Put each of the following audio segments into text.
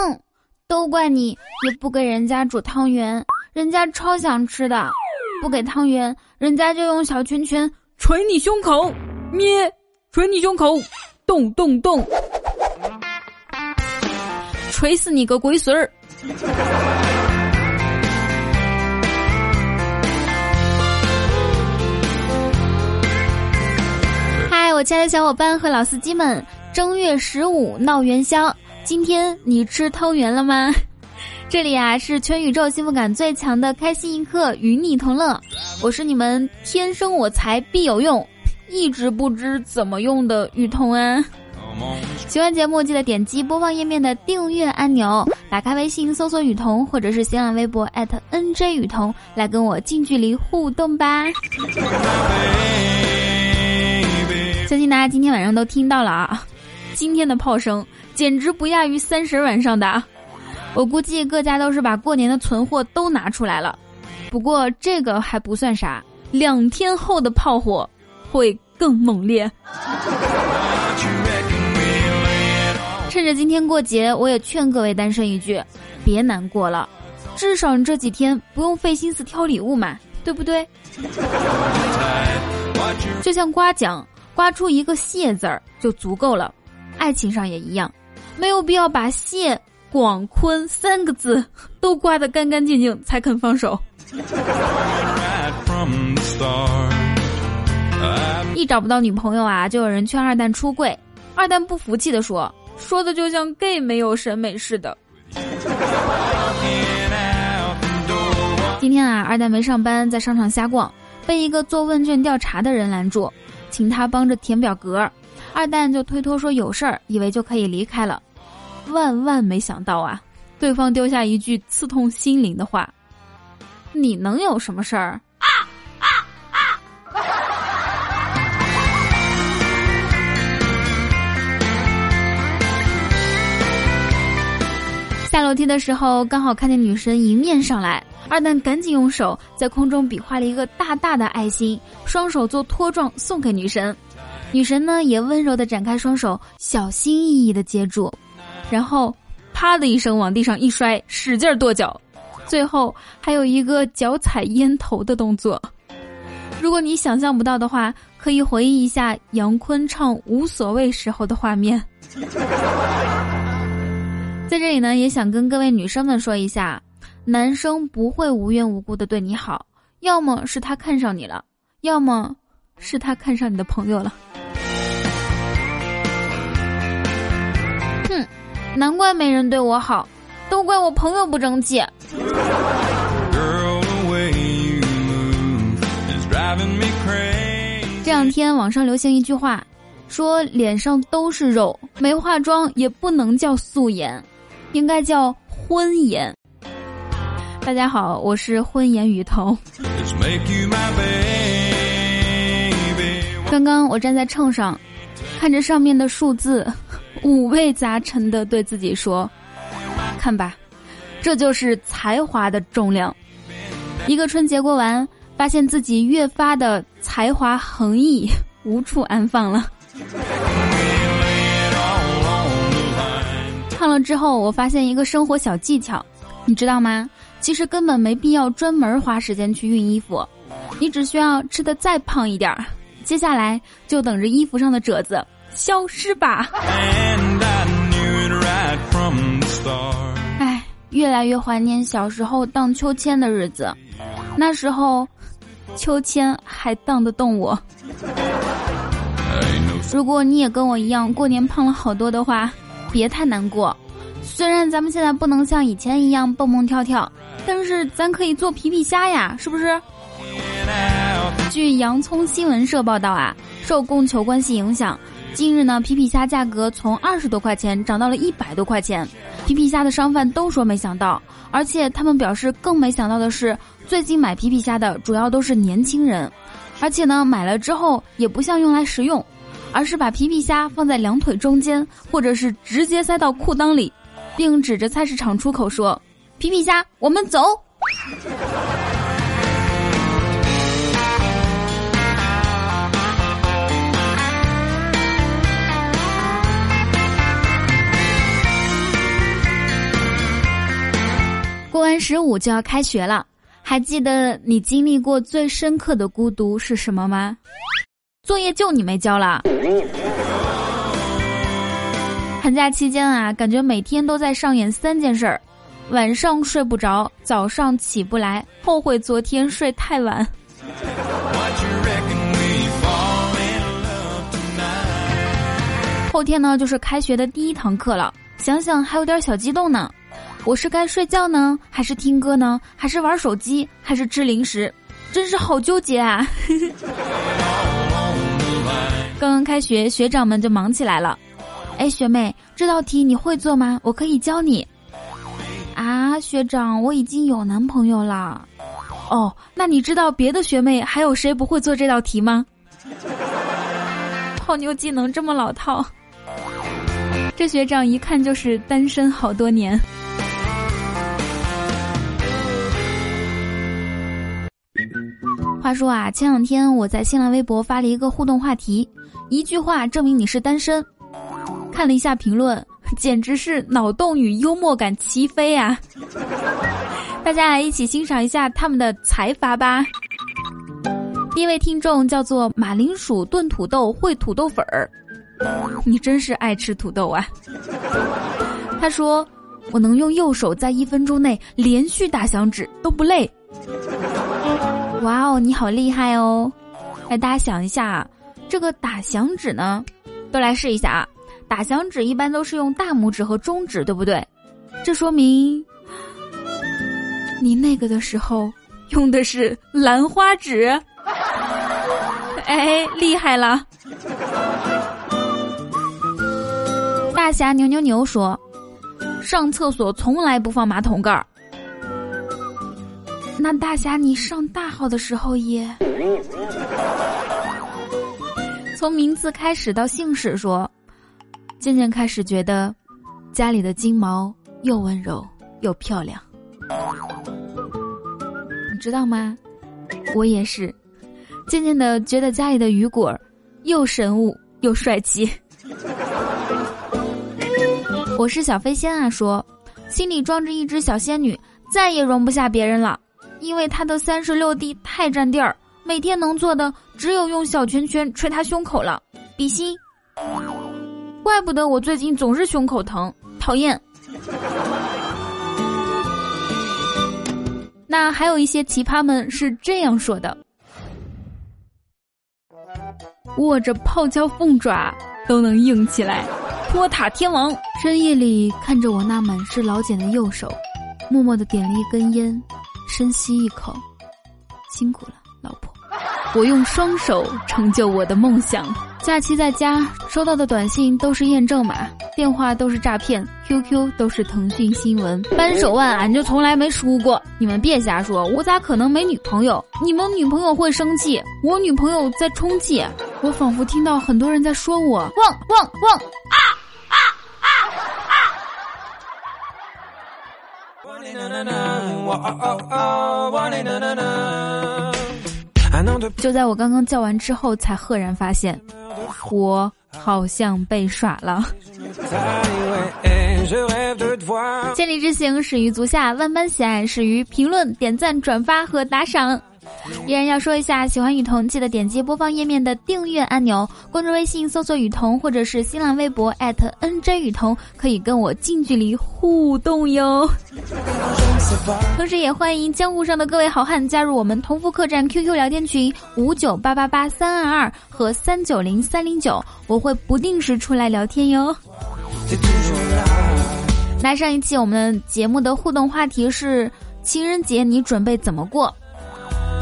哼，都怪你，也不给人家煮汤圆，人家超想吃的。不给汤圆，人家就用小拳拳捶你胸口，咩，捶你胸口，咚咚咚，捶死你个龟孙儿！嗨，我亲爱的小伙伴和老司机们，正月十五闹元宵，今天你吃汤圆了吗？这里啊是全宇宙幸福感最强的开心一刻，与你同乐。我是你们天生我材必有用，一直不知怎么用的雨桐啊。喜欢节目记得点击播放页面的订阅按钮，打开微信搜索雨桐，或者是新浪微博艾特 @nj 雨桐来跟我近距离互动吧。相信大家今天晚上都听到了啊，今天的炮声简直不亚于三十晚上的。我估计各家都是把过年的存货都拿出来了，不过这个还不算啥，两天后的炮火会更猛烈。趁着今天过节，我也劝各位单身一句，别难过了，至少你这几天不用费心思挑礼物嘛，对不对？就像刮奖，刮出一个谢字儿就足够了，爱情上也一样，没有必要把谢。广坤三个字 都刮得干干净净才肯放手。一找不到女朋友啊，就有人劝二蛋出柜。二蛋不服气的说：“说的就像 gay 没有审美似的。”今天啊，二蛋没上班，在商场瞎逛，被一个做问卷调查的人拦住，请他帮着填表格。二蛋就推脱说有事儿，以为就可以离开了。万万没想到啊！对方丢下一句刺痛心灵的话：“你能有什么事儿？”啊啊啊！下楼梯的时候，刚好看见女神迎面上来，二蛋赶紧用手在空中比划了一个大大的爱心，双手做托状送给女神。女神呢，也温柔的展开双手，小心翼翼的接住。然后，啪的一声往地上一摔，使劲跺脚，最后还有一个脚踩烟头的动作。如果你想象不到的话，可以回忆一下杨坤唱《无所谓》时候的画面。在这里呢，也想跟各位女生们说一下，男生不会无缘无故的对你好，要么是他看上你了，要么是他看上你的朋友了。难怪没人对我好，都怪我朋友不争气。这两天网上流行一句话，说脸上都是肉，没化妆也不能叫素颜，应该叫婚颜。大家好，我是婚颜雨桐。刚刚我站在秤上，看着上面的数字。五味杂陈的对自己说：“看吧，这就是才华的重量。”一个春节过完，发现自己越发的才华横溢，无处安放了。胖了之后，我发现一个生活小技巧，你知道吗？其实根本没必要专门花时间去熨衣服，你只需要吃的再胖一点儿，接下来就等着衣服上的褶子。消失吧！哎，越来越怀念小时候荡秋千的日子，那时候，秋千还荡得动我。如果你也跟我一样过年胖了好多的话，别太难过。虽然咱们现在不能像以前一样蹦蹦跳跳，但是咱可以做皮皮虾呀，是不是？据洋葱新闻社报道啊，受供求关系影响。近日呢，皮皮虾价格从二十多块钱涨到了一百多块钱，皮皮虾的商贩都说没想到，而且他们表示更没想到的是，最近买皮皮虾的主要都是年轻人，而且呢，买了之后也不像用来食用，而是把皮皮虾放在两腿中间，或者是直接塞到裤裆里，并指着菜市场出口说：“皮皮虾，我们走。”三十五就要开学了，还记得你经历过最深刻的孤独是什么吗？作业就你没交了。寒假期间啊，感觉每天都在上演三件事儿：晚上睡不着，早上起不来，后悔昨天睡太晚。后天呢，就是开学的第一堂课了，想想还有点小激动呢。我是该睡觉呢，还是听歌呢，还是玩手机，还是吃零食？真是好纠结啊！刚刚开学，学长们就忙起来了。哎，学妹，这道题你会做吗？我可以教你。啊，学长，我已经有男朋友了。哦，那你知道别的学妹还有谁不会做这道题吗？泡妞技能这么老套，这学长一看就是单身好多年。他说啊，前两天我在新浪微博发了一个互动话题，一句话证明你是单身。看了一下评论，简直是脑洞与幽默感齐飞啊！大家来一起欣赏一下他们的财阀吧。第一位听众叫做马铃薯炖土豆烩土豆粉儿，你真是爱吃土豆啊！他说：“我能用右手在一分钟内连续打响指都不累。”哇哦，你好厉害哦！哎，大家想一下，这个打响指呢，都来试一下啊！打响指一般都是用大拇指和中指，对不对？这说明你那个的时候用的是兰花指。哎，厉害了！大侠牛牛牛说，上厕所从来不放马桶盖儿。那大侠，你上大号的时候也？从名字开始到姓氏说，渐渐开始觉得家里的金毛又温柔又漂亮。你知道吗？我也是，渐渐的觉得家里的雨果又神武又帅气。我是小飞仙啊，说心里装着一只小仙女，再也容不下别人了。因为他的三十六 D 太占地儿，每天能做的只有用小拳拳捶他胸口了，比心。怪不得我最近总是胸口疼，讨厌。那还有一些奇葩们是这样说的：握着泡椒凤爪都能硬起来，托塔天王。深夜里看着我那满是老茧的右手，默默的点了一根烟。深吸一口，辛苦了，老婆。我用双手成就我的梦想。假期在家收到的短信都是验证码，电话都是诈骗，QQ 都是腾讯新闻。扳手腕俺就从来没输过，你们别瞎说，我咋可能没女朋友？你们女朋友会生气，我女朋友在充气。我仿佛听到很多人在说我旺旺旺啊啊啊啊！就在我刚刚叫完之后，才赫然发现，我好像被耍了。千里之行，始于足下；万般喜爱，始于评论、点赞、转发和打赏。依然要说一下，喜欢雨桐记得点击播放页面的订阅按钮，关注微信搜索雨桐，或者是新浪微博 @nj 雨桐，可以跟我近距离互动哟。同时也欢迎江湖上的各位好汉加入我们同福客栈 QQ 聊天群五九八八八三二二和三九零三零九，我会不定时出来聊天哟。那上一期我们节目的互动话题是情人节你准备怎么过？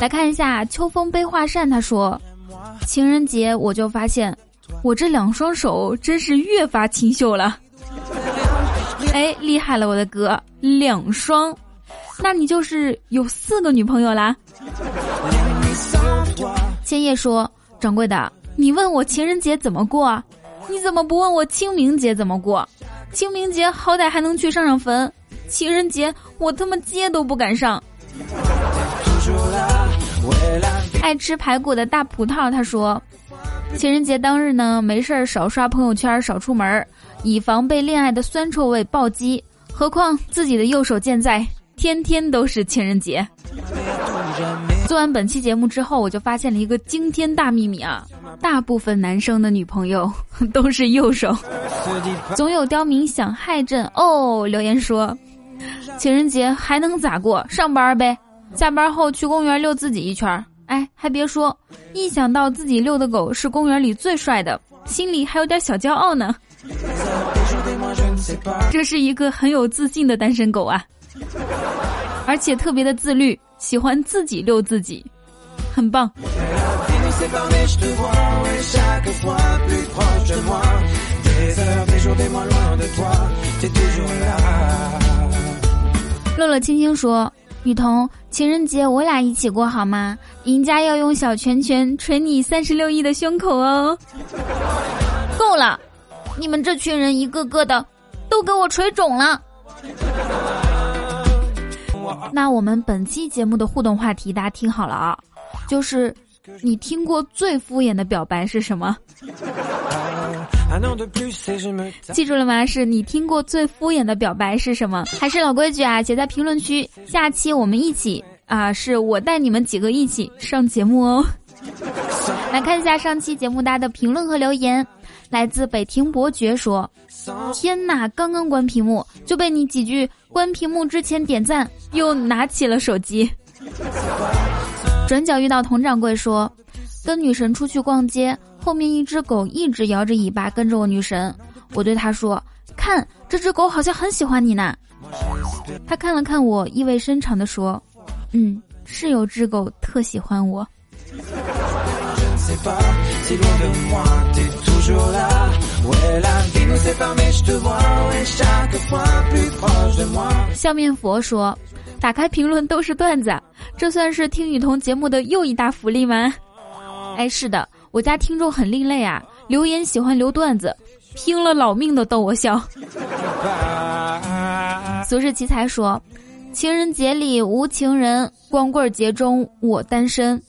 来看一下秋风悲画扇，他说：“情人节我就发现，我这两双手真是越发清秀了。”哎，厉害了，我的哥，两双，那你就是有四个女朋友啦。千叶说：“掌柜的，你问我情人节怎么过，你怎么不问我清明节怎么过？清明节好歹还能去上上坟，情人节我他妈街都不敢上。”爱吃排骨的大葡萄他说：“情人节当日呢，没事儿少刷朋友圈，少出门，以防被恋爱的酸臭味暴击。何况自己的右手健在，天天都是情人节。做完本期节目之后，我就发现了一个惊天大秘密啊！大部分男生的女朋友 都是右手。总有刁民想害朕哦。留言说，情人节还能咋过？上班呗。下班后去公园遛自己一圈儿。哎，还别说，一想到自己遛的狗是公园里最帅的，心里还有点小骄傲呢。这是一个很有自信的单身狗啊，而且特别的自律。喜欢自己遛自己，很棒。乐乐轻轻说：“雨桐，情人节我俩一起过好吗？赢家要用小拳拳捶你三十六亿的胸口哦。”够了，你们这群人一个个的都给我捶肿了。那我们本期节目的互动话题，大家听好了啊，就是你听过最敷衍的表白是什么？记住了吗？是你听过最敷衍的表白是什么？还是老规矩啊，写在评论区。下期我们一起啊，是我带你们几个一起上节目哦。来看一下上期节目大家的评论和留言。来自北庭伯爵说：“天哪，刚刚关屏幕就被你几句关屏幕之前点赞，又拿起了手机。”转角遇到佟掌柜说：“跟女神出去逛街，后面一只狗一直摇着尾巴跟着我女神。我对他说：‘看，这只狗好像很喜欢你呢。’他看了看我，意味深长地说：‘嗯，是有只狗特喜欢我。’”笑面佛说：“打开评论都是段子，这算是听雨桐节目的又一大福利吗？”哎，是的，我家听众很另类啊，留言喜欢留段子，拼了老命的逗我笑。俗世奇才说：“情人节里无情人，光棍节中我单身。”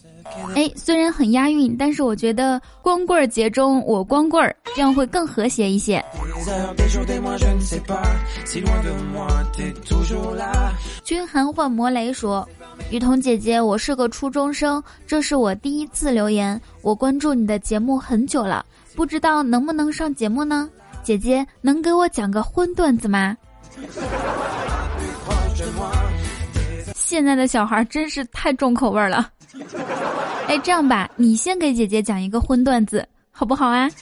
哎，虽然很押韵，但是我觉得光棍节中我光棍儿这样会更和谐一些。君寒换魔雷说：“雨桐姐姐，我是个初中生，这是我第一次留言。我关注你的节目很久了，不知道能不能上节目呢？姐姐能给我讲个荤段子吗？” 现在的小孩真是太重口味了。哎，这样吧，你先给姐姐讲一个荤段子，好不好啊？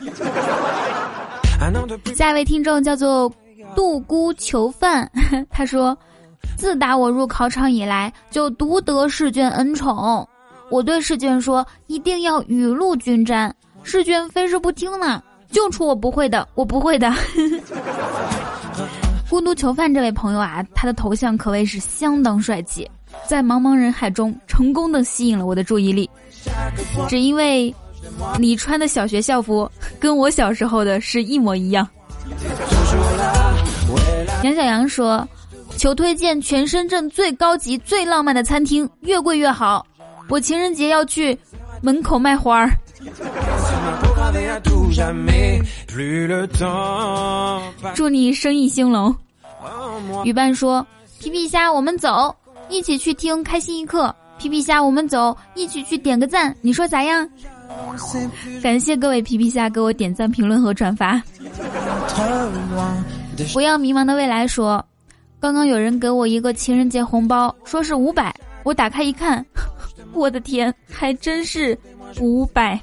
下一位听众叫做杜姑囚犯，他说：“自打我入考场以来，就独得试卷恩宠。我对试卷说，一定要雨露均沾。试卷非是不听呢，就出我不会的，我不会的。”孤独囚犯这位朋友啊，他的头像可谓是相当帅气，在茫茫人海中成功的吸引了我的注意力。只因为，你穿的小学校服跟我小时候的是一模一样。杨小杨说：“求推荐全深圳最高级、最浪漫的餐厅，越贵越好。我情人节要去门口卖花儿。”祝你生意兴隆。雨伴说：“皮皮虾，我们走，一起去听开心一刻。”皮皮虾，我们走，一起去点个赞，你说咋样？感谢各位皮皮虾给我点赞、评论和转发。不要迷茫的未来说，刚刚有人给我一个情人节红包，说是五百，我打开一看，我的天，还真是五百，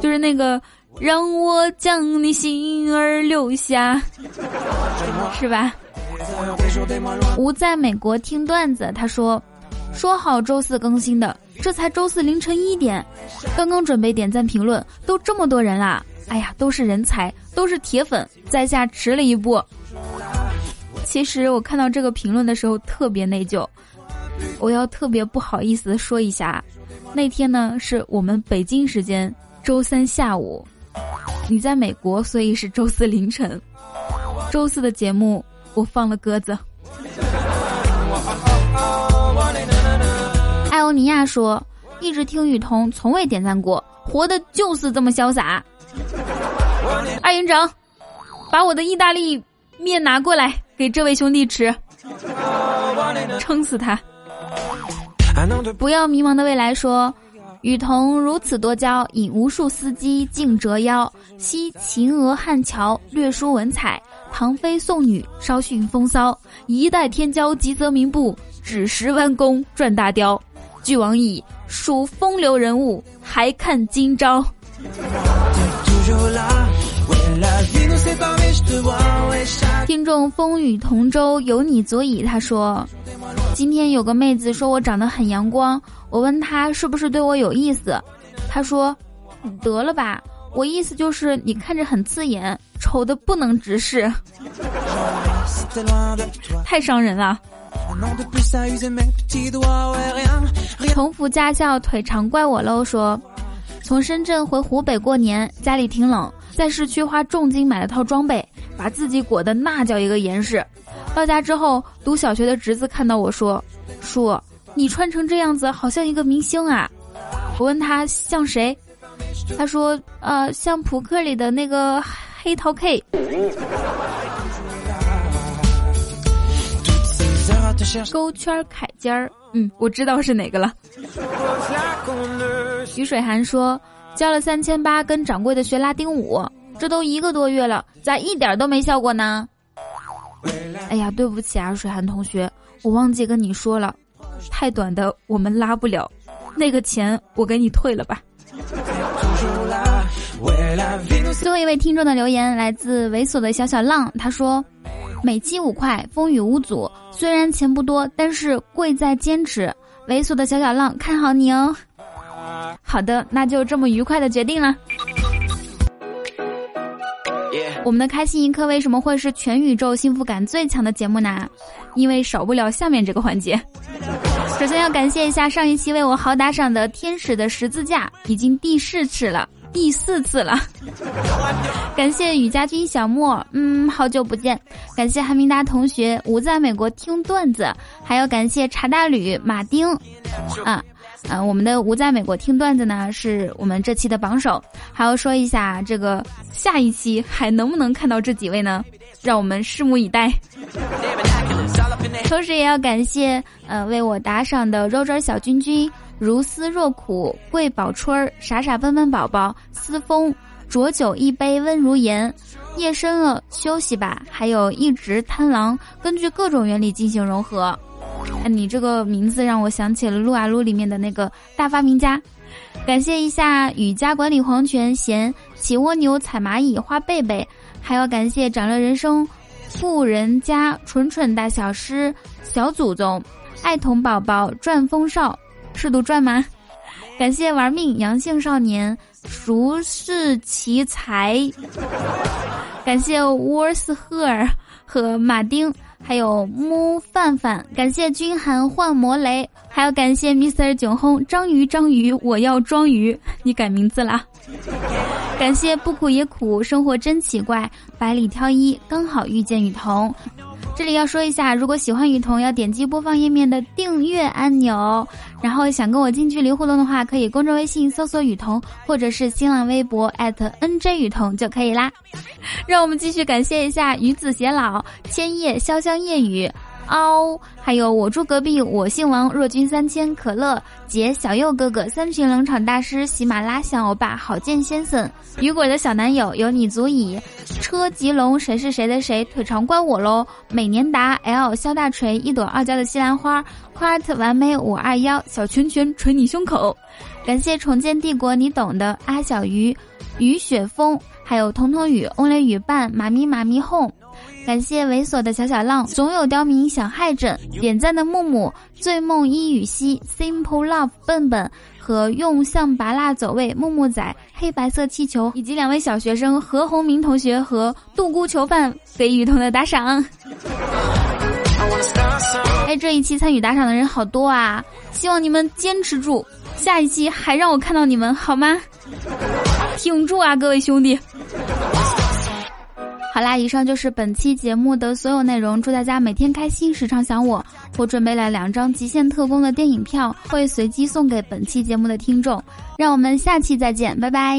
就是那个让我将你心儿留下，是吧？吴在美国听段子，他说：“说好周四更新的，这才周四凌晨一点，刚刚准备点赞评论，都这么多人啦！哎呀，都是人才，都是铁粉，在下迟了一步。其实我看到这个评论的时候特别内疚，我要特别不好意思说一下，那天呢是我们北京时间周三下午，你在美国，所以是周四凌晨，周四的节目。”我放了鸽子。艾欧尼亚说：“一直听雨桐，从未点赞过，活的就是这么潇洒。”二营长，把我的意大利面拿过来给这位兄弟吃。撑死他！不要迷茫的未来说，雨桐如此多娇，引无数司机竞折腰。惜秦娥汉桥，略输文采；唐飞宋女，稍逊风骚。一代天骄吉泽明步，只识弯弓转大雕。俱往矣，数风流人物，还看今朝。听众风雨同舟，有你足矣。他说：“今天有个妹子说我长得很阳光，我问她是不是对我有意思，她说：得了吧，我意思就是你看着很刺眼，丑的不能直视，太伤人了。”同福驾校腿长怪我喽，说从深圳回湖北过年，家里挺冷。在市区花重金买了套装备，把自己裹得那叫一个严实。到家之后，读小学的侄子看到我说：“叔，你穿成这样子，好像一个明星啊！”我问他像谁，他说：“呃，像扑克里的那个黑桃 K。”勾圈凯尖儿，嗯，我知道是哪个了。雨水寒说。交了三千八跟掌柜的学拉丁舞，这都一个多月了，咋一点都没效果呢？哎呀，对不起啊，水寒同学，我忘记跟你说了，太短的我们拉不了，那个钱我给你退了吧。最后一位听众的留言来自猥琐的小小浪，他说：每期五块，风雨无阻，虽然钱不多，但是贵在坚持。猥琐的小小浪，看好你哦。好的，那就这么愉快的决定了。我们的开心一刻为什么会是全宇宙幸福感最强的节目呢？因为少不了下面这个环节。首先要感谢一下上一期为我好打赏的天使的十字架，已经第四次了，第四次了。感谢雨家军小莫，嗯，好久不见。感谢韩明达同学，我在美国听段子，还要感谢茶大吕马丁，啊。啊，我们的吴在美国听段子呢，是我们这期的榜首。还要说一下，这个下一期还能不能看到这几位呢？让我们拭目以待。同时也要感谢，呃，为我打赏的肉汁小君君、如丝若苦、桂宝春、傻傻笨笨宝宝、思风、浊酒一杯温如言、夜深了休息吧，还有一直贪狼，根据各种原理进行融合。你这个名字让我想起了撸啊撸里面的那个大发明家。感谢一下雨家管理黄泉贤起蜗牛踩蚂蚁花贝贝，还要感谢长乐人生富人家蠢蠢大小师小祖宗爱童宝宝转风少是读转吗？感谢玩命阳性少年熟视奇才，感谢沃斯赫尔和马丁。还有木范范，感谢君寒换魔雷，还要感谢 Mr 囧轰章鱼章鱼，我要装鱼，你改名字啦！感谢不苦也苦，生活真奇怪，百里挑一，刚好遇见雨桐。这里要说一下，如果喜欢雨桐，要点击播放页面的订阅按钮。然后想跟我近距离互动的话，可以公众微信搜索雨桐，或者是新浪微博 @nj 雨桐就可以啦。让我们继续感谢一下与子偕老、千叶潇湘夜雨。嗷！还有我住隔壁，我姓王，若君三千，可乐姐，小右哥哥，三群冷场大师，喜马拉雅欧巴，郝建先生，雨果的小男友，有你足矣。车吉龙，谁是谁的谁？腿长怪我喽。美年达，L 肖大锤，一朵傲娇的西兰花，Quart 完美五二幺，小拳拳捶你胸口。感谢重建帝国，你懂的。阿小鱼，雨雪风，还有彤彤雨，Only 雨伴，妈咪妈咪 home。感谢猥琐的小小浪，总有刁民想害朕。点赞的木木，醉梦一雨兮，Simple Love 笨笨和用象拔蜡走位木木仔，黑白色气球，以及两位小学生何红明同学和杜姑囚犯给雨桐的打赏。哎，这一期参与打赏的人好多啊！希望你们坚持住，下一期还让我看到你们好吗？挺住啊，各位兄弟！好啦，以上就是本期节目的所有内容。祝大家每天开心，时常想我。我准备了两张极限特工的电影票，会随机送给本期节目的听众。让我们下期再见，拜拜。